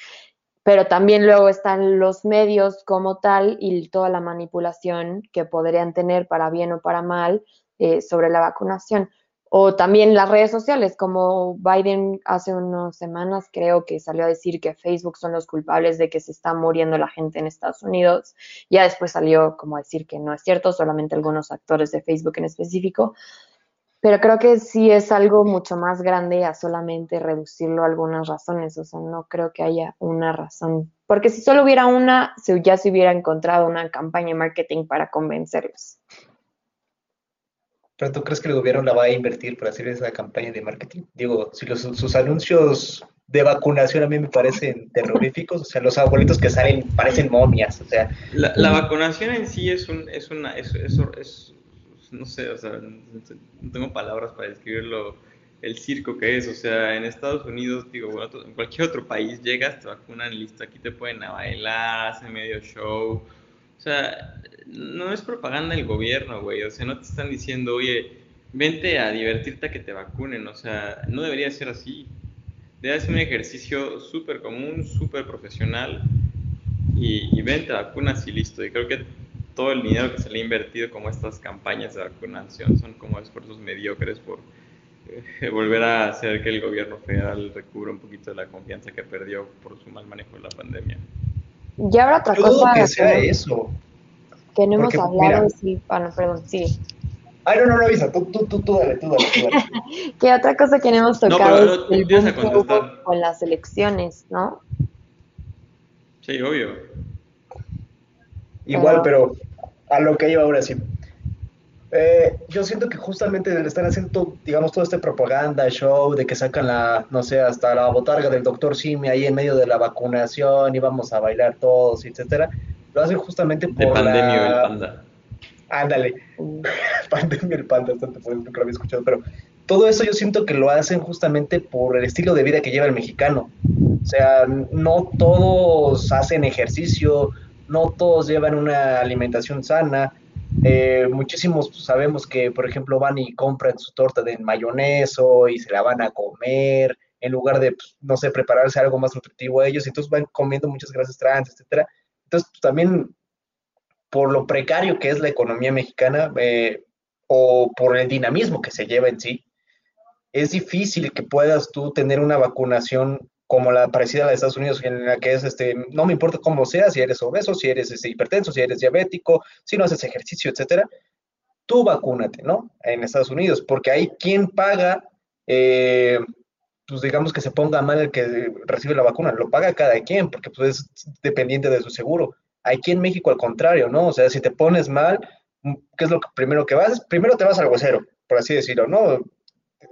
Pero también luego están los medios como tal y toda la manipulación que podrían tener para bien o para mal eh, sobre la vacunación. O también las redes sociales, como Biden hace unas semanas creo que salió a decir que Facebook son los culpables de que se está muriendo la gente en Estados Unidos. Ya después salió como a decir que no es cierto, solamente algunos actores de Facebook en específico. Pero creo que sí es algo mucho más grande a solamente reducirlo a algunas razones. O sea, no creo que haya una razón. Porque si solo hubiera una, ya se hubiera encontrado una campaña de marketing para convencerlos. ¿Pero tú crees que el gobierno la va a invertir para hacer esa campaña de marketing? Digo, si sus anuncios de vacunación a mí me parecen terroríficos, o sea, los abuelitos que salen parecen momias, o sea. La, vacunación en sí es un, es una, es, es, no sé, o sea, no tengo palabras para describirlo, el circo que es, o sea, en Estados Unidos, digo, bueno, en cualquier otro país llegas, te vacunan, listo, aquí te pueden bailar, hacen medio show, o sea, no es propaganda del gobierno, güey. O sea, no te están diciendo, oye, vente a divertirte a que te vacunen. O sea, no debería ser así. Debe ser un ejercicio súper común, súper profesional. Y, y, vente a vacunas y listo. Y creo que todo el dinero que se le ha invertido como estas campañas de vacunación son como esfuerzos mediocres por eh, volver a hacer que el gobierno federal recubra un poquito de la confianza que perdió por su mal manejo de la pandemia. Y ahora otra Yo dudo cosa que sea eso. Que no hemos Porque, hablado, mira. sí, ah, no, perdón, sí. Ay, no, no, no, Isa, tú, tú, tú, tú dale, tú dale, tú dale. Que otra cosa que no hemos No, tocado pero es no, el con las elecciones, ¿no? Sí, obvio. Igual, pero a lo que iba ahora sí. Eh, yo siento que justamente le están haciendo, digamos, todo este propaganda, show, de que sacan la, no sé, hasta la botarga del doctor Simi ahí en medio de la vacunación y vamos a bailar todos, etcétera. Lo hacen justamente por De pandemia el panda. Ándale, Mm, pandemia el panda, bastante fuerte, nunca lo había escuchado, pero todo eso yo siento que lo hacen justamente por el estilo de vida que lleva el mexicano. O sea, no todos hacen ejercicio, no todos llevan una alimentación sana. Eh, muchísimos pues, sabemos que, por ejemplo, van y compran su torta de mayoneso y se la van a comer en lugar de, pues, no sé, prepararse algo más nutritivo a ellos, entonces van comiendo muchas grasas trans, etcétera. Entonces, pues, también por lo precario que es la economía mexicana eh, o por el dinamismo que se lleva en sí, es difícil que puedas tú tener una vacunación como la parecida a la de Estados Unidos, en la que es, este, no me importa cómo seas, si eres obeso, si eres este, hipertenso, si eres diabético, si no haces ejercicio, etcétera, tú vacúnate, ¿no? En Estados Unidos, porque ahí quien paga, eh, pues digamos que se ponga mal el que recibe la vacuna, lo paga cada quien, porque pues es dependiente de su seguro. Aquí en México al contrario, ¿no? O sea, si te pones mal, ¿qué es lo que primero que vas? Primero te vas al huesero, por así decirlo, ¿no?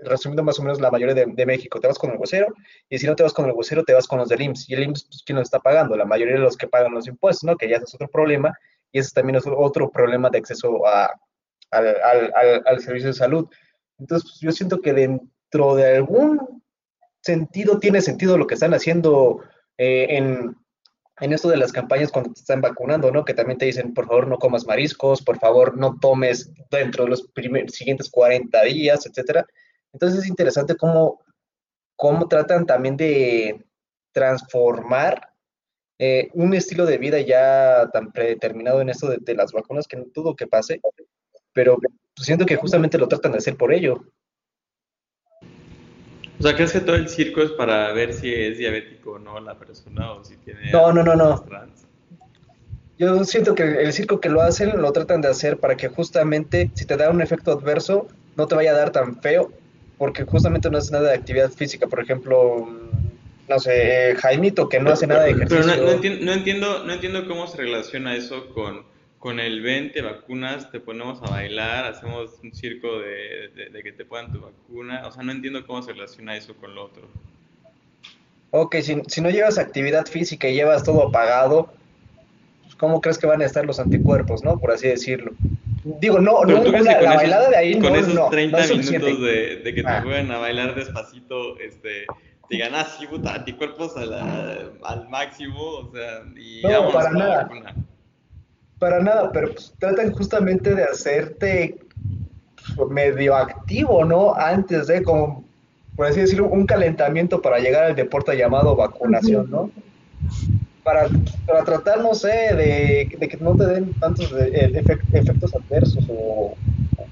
Resumiendo más o menos la mayoría de, de México, te vas con el huesero, y si no te vas con el huesero, te vas con los del IMSS. Y el IMSS, pues, ¿quién lo está pagando? La mayoría de los que pagan los impuestos, ¿no? Que ya es otro problema, y ese también es otro problema de acceso a, al, al, al, al servicio de salud. Entonces, pues, yo siento que dentro de algún sentido tiene sentido lo que están haciendo eh, en, esto de las campañas cuando te están vacunando, ¿no? Que también te dicen, por favor, no comas mariscos, por favor, no tomes dentro de los primer, siguientes 40 días, etcétera. Entonces es interesante cómo, cómo tratan también de transformar eh, un estilo de vida ya tan predeterminado en esto de, de las vacunas que no dudo que pase, pero siento que justamente lo tratan de hacer por ello. O sea, ¿crees que todo el circo es para ver si es diabético o no la persona o si tiene No, no, no, no. trans? Yo siento que el circo que lo hacen lo tratan de hacer para que justamente si te da un efecto adverso no te vaya a dar tan feo, porque justamente no hace nada de actividad física. Por ejemplo, no sé, Jaimito que no hace nada de ejercicio. Pero no, no, entiendo, no, entiendo, no entiendo cómo se relaciona eso con, con el ven, te vacunas, te ponemos a bailar, hacemos un circo de, de, de que te pongan tu vacuna. O sea, no entiendo cómo se relaciona eso con lo otro. Ok, si, si no llevas actividad física y llevas todo apagado, pues, ¿cómo crees que van a estar los anticuerpos, no? Por así decirlo. Digo, no, no, la, la esos, bailada de ahí con no, esos no, 30 no es suficiente. minutos de, de que te Ah. jueguen a bailar despacito, este, digan, ah, sí, puta, anticuerpos a la- al máximo, o sea, y No, para con la nada. vacuna. Para nada, pero pues, tratan justamente de hacerte pues, medio activo, ¿no? Antes de, como, por así decirlo, un calentamiento para llegar al deporte llamado vacunación, ¿no? Para, para tratar, no sé, de, de que no te den tantos de- efec- efectos adversos o,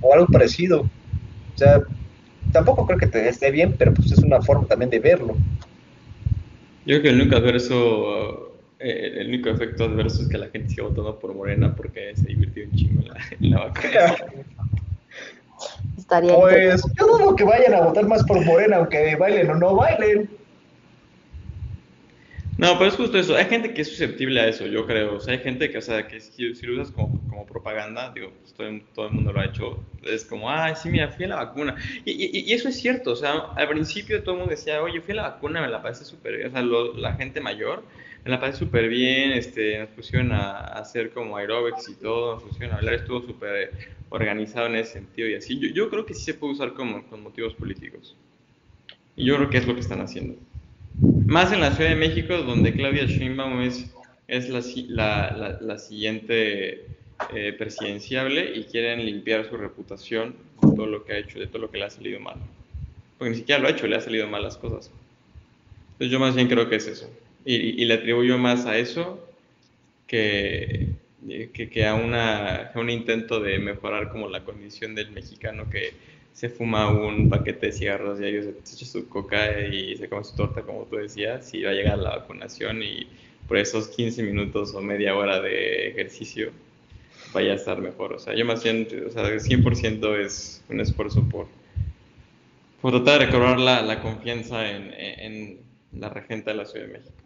o algo parecido. O sea, tampoco creo que te esté bien, pero pues es una forma también de verlo. Yo creo que el único adverso, eh, el único efecto adverso es que la gente siga votando por Morena porque se divirtió un chingo en la, en la vacuna. Estaría Pues yo dudo que vayan a votar más por Morena, aunque bailen o no bailen. No, pero es justo eso. Hay gente que es susceptible a eso, yo creo. O sea, hay gente que, o sea, que si, si lo usas como, como propaganda, digo, pues todo, el- todo el mundo lo ha hecho, es como, ay, sí, mira, fui a la vacuna. Y, y- y eso es cierto, o sea, al principio todo el mundo decía, oye, fui a la vacuna, me la pasé súper bien. O sea, lo- la gente mayor, me la pasé súper bien, este, nos pusieron a, a hacer como aerobics y todo, nos pusieron a hablar, estuvo súper organizado en ese sentido y así. Yo, yo creo que sí se puede usar como con motivos políticos. Y yo creo que es lo que están haciendo. Más en la Ciudad de México, donde Claudia Sheinbaum es, es la, la, la- la siguiente eh, presidenciable y quieren limpiar su reputación de todo lo que ha hecho, de todo lo que le ha salido mal. Porque ni siquiera lo ha hecho, le ha salido mal las cosas. Entonces yo más bien creo que es eso. Y, y- le atribuyo más a eso que, que, a, una, a un intento de mejorar como la condición del mexicano que se fuma un paquete de cigarros diarios, se echa su coca y se come su torta, como tú decías, y va a llegar la vacunación y por esos 15 minutos o media hora de ejercicio vaya a estar mejor. O sea, yo más bien, o sea, 100% es un esfuerzo por, por tratar de recobrar la, la confianza en, en, la regenta de la Ciudad de México.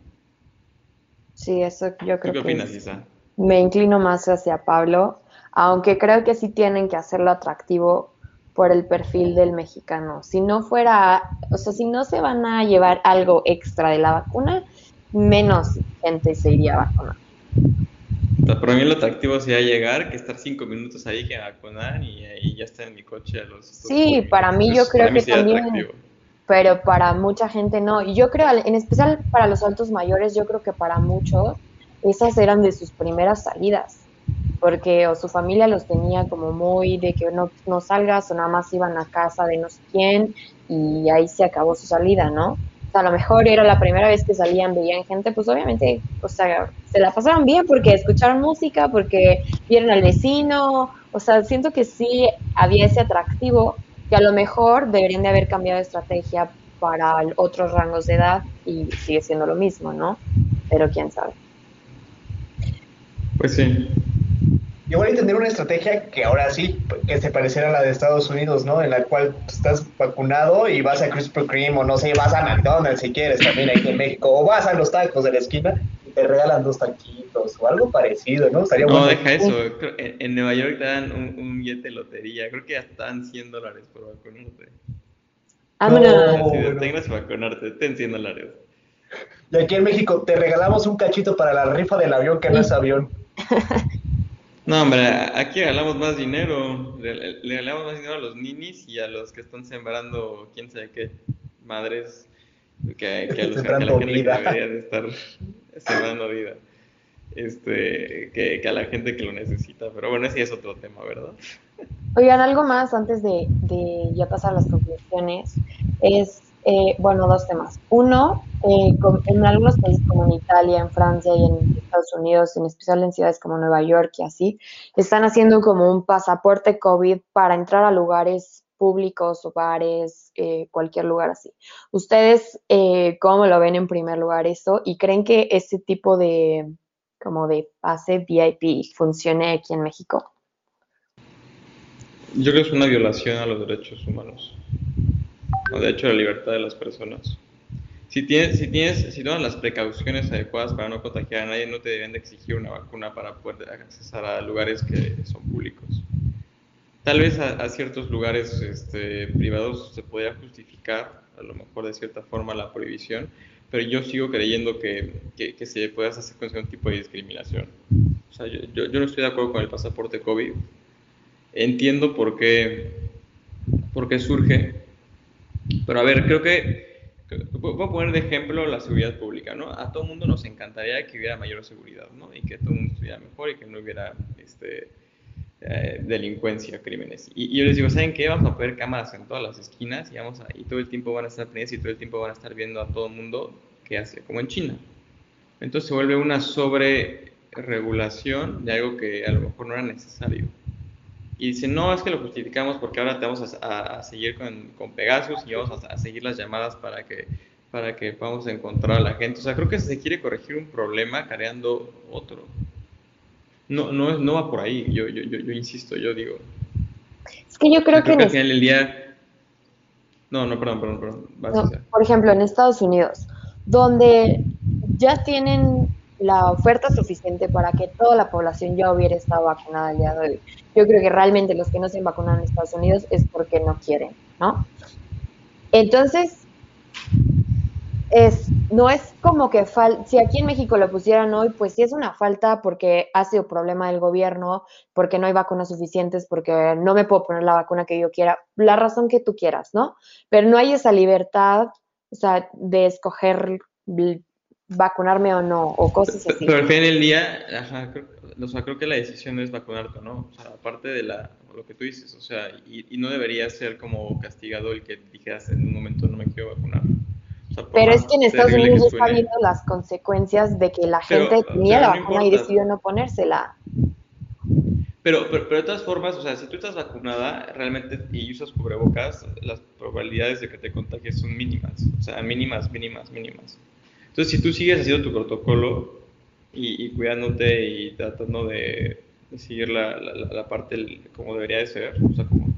Sí, eso yo creo ¿Qué opinas, Isa? Me inclino más hacia Pablo, aunque creo que sí tienen que hacerlo atractivo por el perfil del mexicano. Si no fuera, o sea, si no se van a llevar algo extra de la vacuna, menos gente se iría a vacunar. para mí lo atractivo sería llegar, que estar cinco minutos ahí que vacunar y, ahí ya está en mi coche a los... Sí, para mí yo creo que también... Pero para mucha gente no. Y yo creo, en especial para los altos mayores, yo creo que para muchos esas eran de sus primeras salidas porque o su familia los tenía como muy de que no, no salgas o nada más iban a casa de no sé quién y ahí se acabó su salida, ¿no? O sea, a lo mejor era la primera vez que salían, veían gente, pues obviamente, o sea, se la pasaron bien porque escucharon música, porque vieron al vecino, o sea, siento que sí había ese atractivo que a lo mejor deberían de haber cambiado de estrategia para otros rangos de edad y sigue siendo lo mismo, ¿no? Pero quién sabe. Pues sí, Igual tener una estrategia que ahora sí, que se pareciera a la de Estados Unidos, ¿no? En la cual estás vacunado y vas a Krispy Kreme o no sé, vas a McDonald's si quieres también aquí en México, o vas a los tacos de la esquina y te regalan dos taquitos o algo parecido, ¿no? Estaría no, deja eso. En, Nueva York te dan un, billete de lotería. Creo que ya están 100 dólares por vacunarte. Ah, no, no, si tengas que vacunarte, ten 100 dólares. Y aquí en México te regalamos un cachito para la rifa del avión que no es avión. No, hombre, aquí regalamos más dinero. Le, regalamos más dinero a los ninis y a los que están sembrando quién sabe qué madres que, que a, los, que a la gente que debería de estar sembrando vida. Este, que, que, a la gente que lo necesita. Pero bueno, ese es otro tema, ¿verdad? Oigan, algo más antes de, de ya pasar a las conclusiones. Es eh, bueno, dos temas. Uno, eh, en algunos países como en Italia, en Francia y en Estados Unidos, en especial en ciudades como Nueva York y así, están haciendo como un pasaporte COVID para entrar a lugares públicos o bares, eh, cualquier lugar así. ¿Ustedes cómo lo ven en primer lugar eso? ¿Y creen que ese tipo de como de pase VIP funcione aquí en México? Yo creo que es una violación a los derechos humanos de hecho la libertad de las personas. Si tienes, si tienes, si tomas las precauciones adecuadas para no contagiar a nadie, no te deben de exigir una vacuna para poder accesar a lugares que son públicos. Tal vez a, ciertos lugares este, privados se podría justificar, a lo mejor de cierta forma, la prohibición, pero yo sigo creyendo que, que, se puede hacer con un tipo de discriminación. O sea, yo, yo, no estoy de acuerdo con el pasaporte COVID. Entiendo por qué, por qué surge, pero a ver, creo que voy a poner de ejemplo la seguridad pública, ¿no? A todo mundo nos encantaría que hubiera mayor seguridad, ¿no? Y que todo el mundo estuviera mejor y que no hubiera este, eh, delincuencia, crímenes. Y, yo les digo, ¿saben qué? Vamos a poner cámaras en todas las esquinas y, vamos a, y todo el tiempo van a estar prendidas y todo el tiempo van a estar viendo a todo el mundo qué hace, como en China. Entonces se vuelve una sobre regulación de algo que a lo mejor no era necesario. Y dice, no, es que lo justificamos porque ahora te vamos a, seguir con, con, Pegasus y vamos a, seguir las llamadas para que, para que podamos encontrar a la gente. O sea, creo que se quiere corregir un problema creando otro. No, no, no va por ahí, yo, yo, yo, insisto, yo digo. Es que yo creo, que, al final del día... No, no, perdón, perdón, perdón. por ejemplo, en Estados Unidos, donde ya tienen la oferta suficiente para que toda la población ya hubiera estado vacunada el día de hoy. Yo creo que realmente los que no se han vacunado en Estados Unidos es porque no quieren, ¿no? Entonces, es, no es como que fal si aquí en México lo pusieran hoy, pues sí es una falta porque ha sido problema del gobierno, porque no hay vacunas suficientes, porque no me puedo poner la vacuna que yo quiera, la razón que tú quieras, ¿no? Pero no hay esa libertad, o sea, de escoger vacunarme o no, o cosas así. Pero al fin del día, ajá, creo, o sea, creo que la decisión es vacunarte o no, o sea, aparte de la, lo que tú dices, o sea, y, y no debería ser como castigado el que dijeras en un momento no me quiero vacunar. Pero es que en Estados Unidos está viendo las consecuencias de que la gente tenía la vacuna y decidió no ponérsela. Pero, pero, pero, de todas formas, o sea, si tú estás vacunada realmente y usas cubrebocas, las probabilidades de que te contagies son mínimas. O sea, mínimas, mínimas, mínimas. Entonces, si tú sigues haciendo tu protocolo y, cuidándote y tratando de, seguir la, la, parte como debería de ser, o sea, como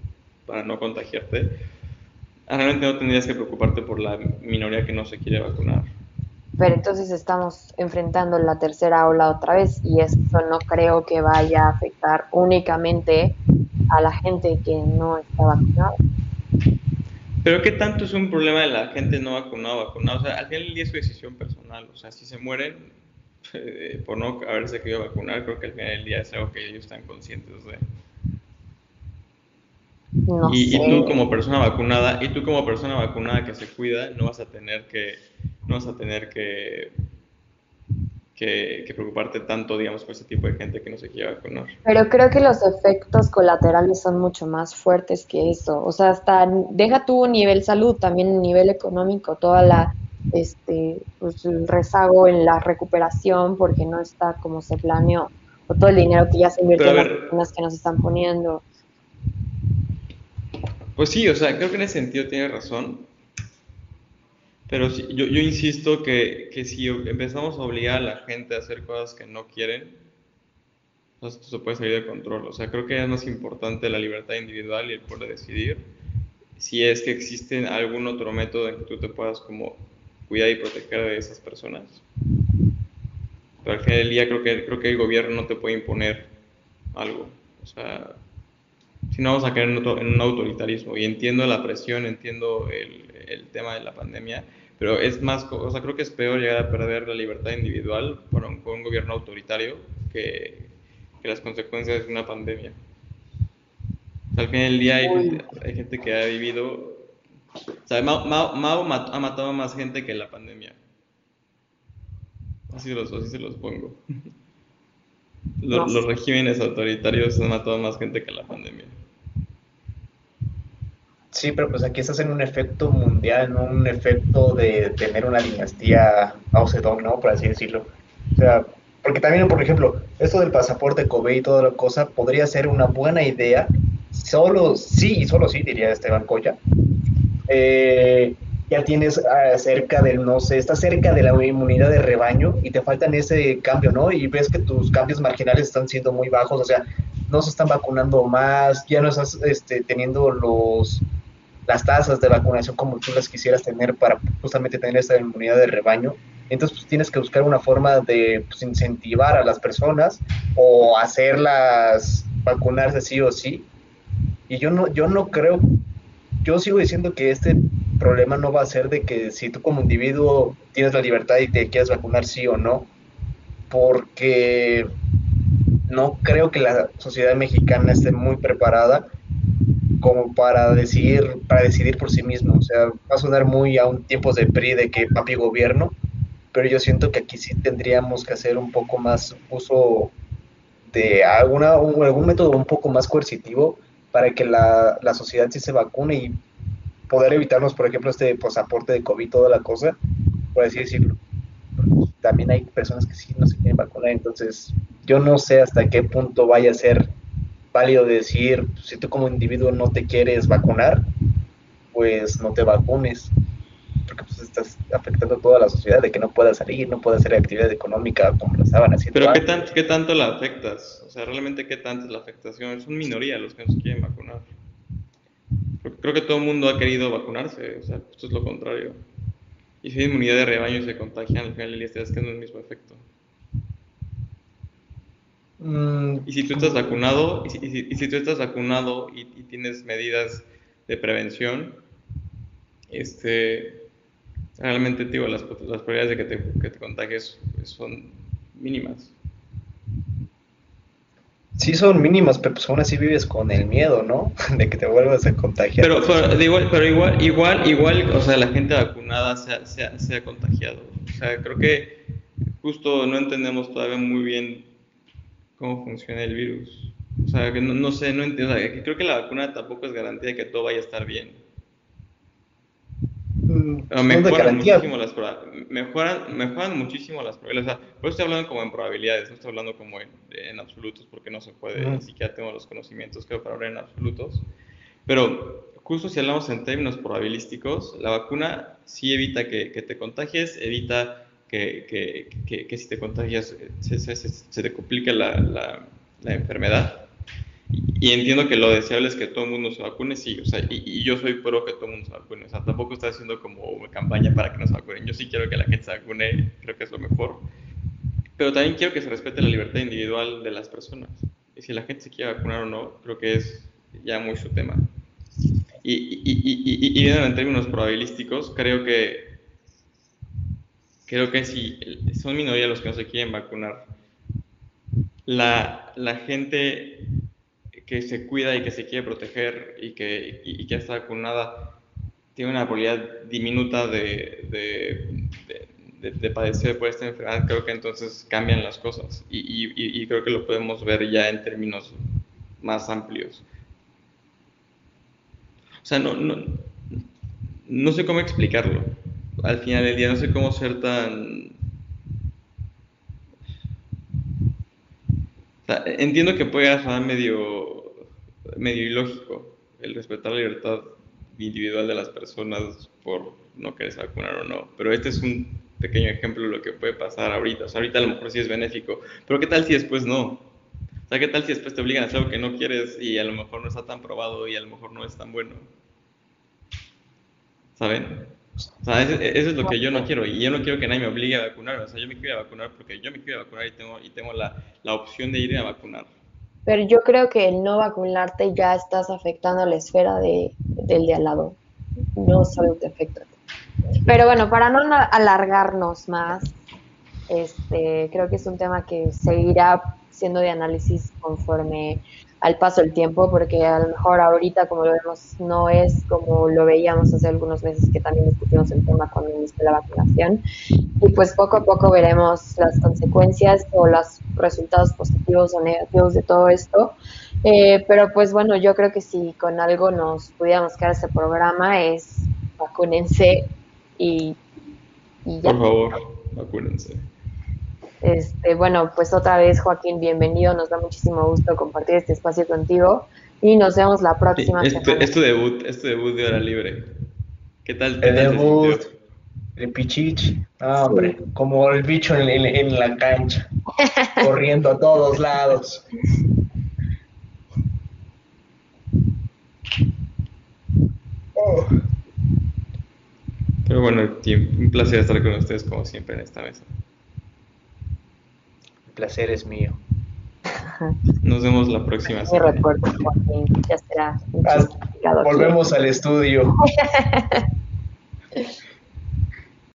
para no contagiarte, realmente no tendrías que preocuparte por la minoría que no se quiere vacunar. Pero entonces estamos enfrentando la tercera ola otra vez y eso no creo que vaya a afectar únicamente a la gente que no está vacunada. Pero ¿qué tanto es un problema de la gente no vacunada o vacunada? O sea, al final del día es su decisión personal. O sea, si se mueren eh, por no haberse querido vacunar, creo que al final del día es algo que ellos están conscientes de y, tú como persona vacunada, y tú como persona vacunada que se cuida, no vas a tener que, no vas a tener que, que, preocuparte tanto, digamos, por ese tipo de gente que no se quiere vacunar. Pero creo que los efectos colaterales son mucho más fuertes que eso. O sea, hasta deja tu nivel salud, también nivel económico, toda la este pues, el rezago en la recuperación porque no está como se planeó, o todo el dinero que ya se invirtió en las vacunas que nos están poniendo. Pues sí, o sea, creo que en ese sentido tiene razón. Pero yo, yo, insisto que, que, si empezamos a obligar a la gente a hacer cosas que no quieren, pues esto se puede salir de control. O sea, creo que es más importante la libertad individual y el poder decidir si es que existe algún otro método en que tú te puedas como cuidar y proteger de esas personas. Pero al final del día creo que, creo que el gobierno no te puede imponer algo. O sea, si no vamos a caer en, un autoritarismo. Y entiendo la presión, entiendo el, el, tema de la pandemia, pero es más, o sea, creo que es peor llegar a perder la libertad individual con un, un gobierno autoritario que, que, las consecuencias de una pandemia. al final del día hay gente, hay gente, que ha vivido... O sea, Mao, ha matado a más gente que la pandemia. Así, los, así se los pongo. Los, los regímenes autoritarios han matado más gente que la pandemia. Sí, pero pues aquí estás en un efecto mundial, no un efecto de tener una dinastía Mao Zedong, ¿no? Por así decirlo. O sea, porque también, por ejemplo, esto del pasaporte Kobe y toda la cosa podría ser una buena idea, solo sí, y solo sí, diría Esteban Coya. Eh, ya tienes uh, cerca del, no sé, estás cerca de la inmunidad de rebaño y te faltan ese cambio, ¿no? Y ves que tus cambios marginales están siendo muy bajos, o sea, no se están vacunando más, ya no estás este, teniendo los las tasas de vacunación como tú las quisieras tener para justamente tener esa inmunidad de rebaño. Entonces, pues tienes que buscar una forma de pues, incentivar a las personas o hacerlas vacunarse sí o sí. Y yo no, yo no creo, yo sigo diciendo que este problema no va a ser de que si tú como individuo tienes la libertad y te quieres vacunar sí o no, porque no creo que la sociedad mexicana esté muy preparada como para decidir, para decidir por sí mismo. O sea, va a sonar muy a un tiempos de PRI de que papi gobierno, pero yo siento que aquí sí tendríamos que hacer un poco más uso de alguna, algún método un poco más coercitivo para que la, la sociedad sí se vacune y poder evitarnos, por ejemplo, este pasaporte de COVID, toda la cosa, por así decirlo. También hay personas que sí no se quieren vacunar, entonces yo no sé hasta qué punto vaya a ser válido decir, si tú como individuo no te quieres vacunar, pues no te vacunes, porque pues estás afectando a toda la sociedad de que no pueda salir, no pueda hacer actividad económica como lo estaban haciendo. Pero ¿qué, tanto, ¿qué tanto la afectas? O sea, realmente qué tanto es la afectación. Es una minoría los que no se quieren vacunar. Creo que todo el mundo ha querido vacunarse, o sea, esto es lo contrario. Y si hay inmunidad de rebaño y se contagian, al final del día estás el mismo efecto. Mm, y si tú estás vacunado, y si, tú estás vacunado y, tienes medidas de prevención, este, realmente digo, las, las probabilidades de que te, que te contagies son mínimas. Sí son mínimas, pero pues aún así vives con el miedo, ¿no? De que te vuelvas a contagiar. Pero, pero, igual, pero igual, igual, igual, o sea, la gente vacunada se ha, se, se ha contagiado. O sea, creo que justo no entendemos todavía muy bien cómo funciona el virus. O sea, que no, sé, no entiendo. creo que la vacuna tampoco es garantía de que todo vaya a estar bien. Mm, mejoran muchísimo las mejoran, mejoran muchísimo las probabilidades. O sea, estoy hablando como en probabilidades, no estoy hablando como en, en absolutos, porque no se puede, ni siquiera tengo los conocimientos que para hablar en absolutos. Pero justo si hablamos en términos probabilísticos, la vacuna sí evita que, que te contagies, evita que, que, que, si te contagias se, se, se te complique la, la, la enfermedad y entiendo que lo deseable es que todo el mundo se vacune, sí, o sea, y, yo soy pro que todo el mundo se vacune, o sea, tampoco estoy haciendo como una campaña para que nos vacunen, yo sí quiero que la gente se vacune, creo que es lo mejor, pero también quiero que se respete la libertad individual de las personas, y si la gente se quiere vacunar o no, creo que es ya muy su tema. Y, y, y, y en términos probabilísticos, creo que creo que si son minoría los que no se quieren vacunar, la, la gente que se cuida y que se quiere proteger y que, y, que está vacunada tiene una probabilidad diminuta de, de, de, padecer por esta enfermedad, creo que entonces cambian las cosas y, y, creo que lo podemos ver ya en términos más amplios. O sea, no, no, no sé cómo explicarlo. Al final del día no sé cómo ser tan entiendo que puede ser medio medio ilógico el respetar la libertad individual de las personas por no querer vacunar o no. Pero este es un pequeño ejemplo de lo que puede pasar ahorita. O sea, ahorita a lo mejor sí es benéfico, pero ¿qué tal si después no? O sea, ¿qué tal si después te obligan a hacer algo que no quieres y a lo mejor no está tan probado y a lo mejor no es tan bueno? ¿Saben? O sea, eso, es lo que yo no quiero y yo no quiero que nadie me obligue a vacunar. O sea, yo me quiero vacunar porque yo me quiero vacunar y tengo, y tengo la, la opción de ir a vacunar. Pero yo creo que el no vacunarte ya estás afectando la esfera de, del de al lado. No solo te afecta. Pero bueno, para no alargarnos más, este, creo que es un tema que seguirá siendo de análisis conforme al paso del tiempo, porque a lo mejor ahorita, como lo vemos, no es como lo veíamos hace algunos meses que también discutimos el tema cuando inició la vacunación. Y pues poco a poco veremos las consecuencias o los resultados positivos o negativos de todo esto. Eh, pero pues bueno, yo creo que si con algo nos pudiéramos quedar este programa es vacúnense y, y ya. Por favor, vacúnense. Este, bueno, pues otra vez, Joaquín, bienvenido. Nos da muchísimo gusto compartir este espacio contigo y nos vemos la próxima sí, es, tu, debut, es tu debut de hora libre. ¿Qué tal? el debut, el pichich. Ah, hombre, como el bicho en, en, la cancha, corriendo a todos lados. Pero bueno, un placer estar con ustedes como siempre en esta mesa placer es mío. Nos vemos la próxima semana. Ya será. Volvemos al estudio.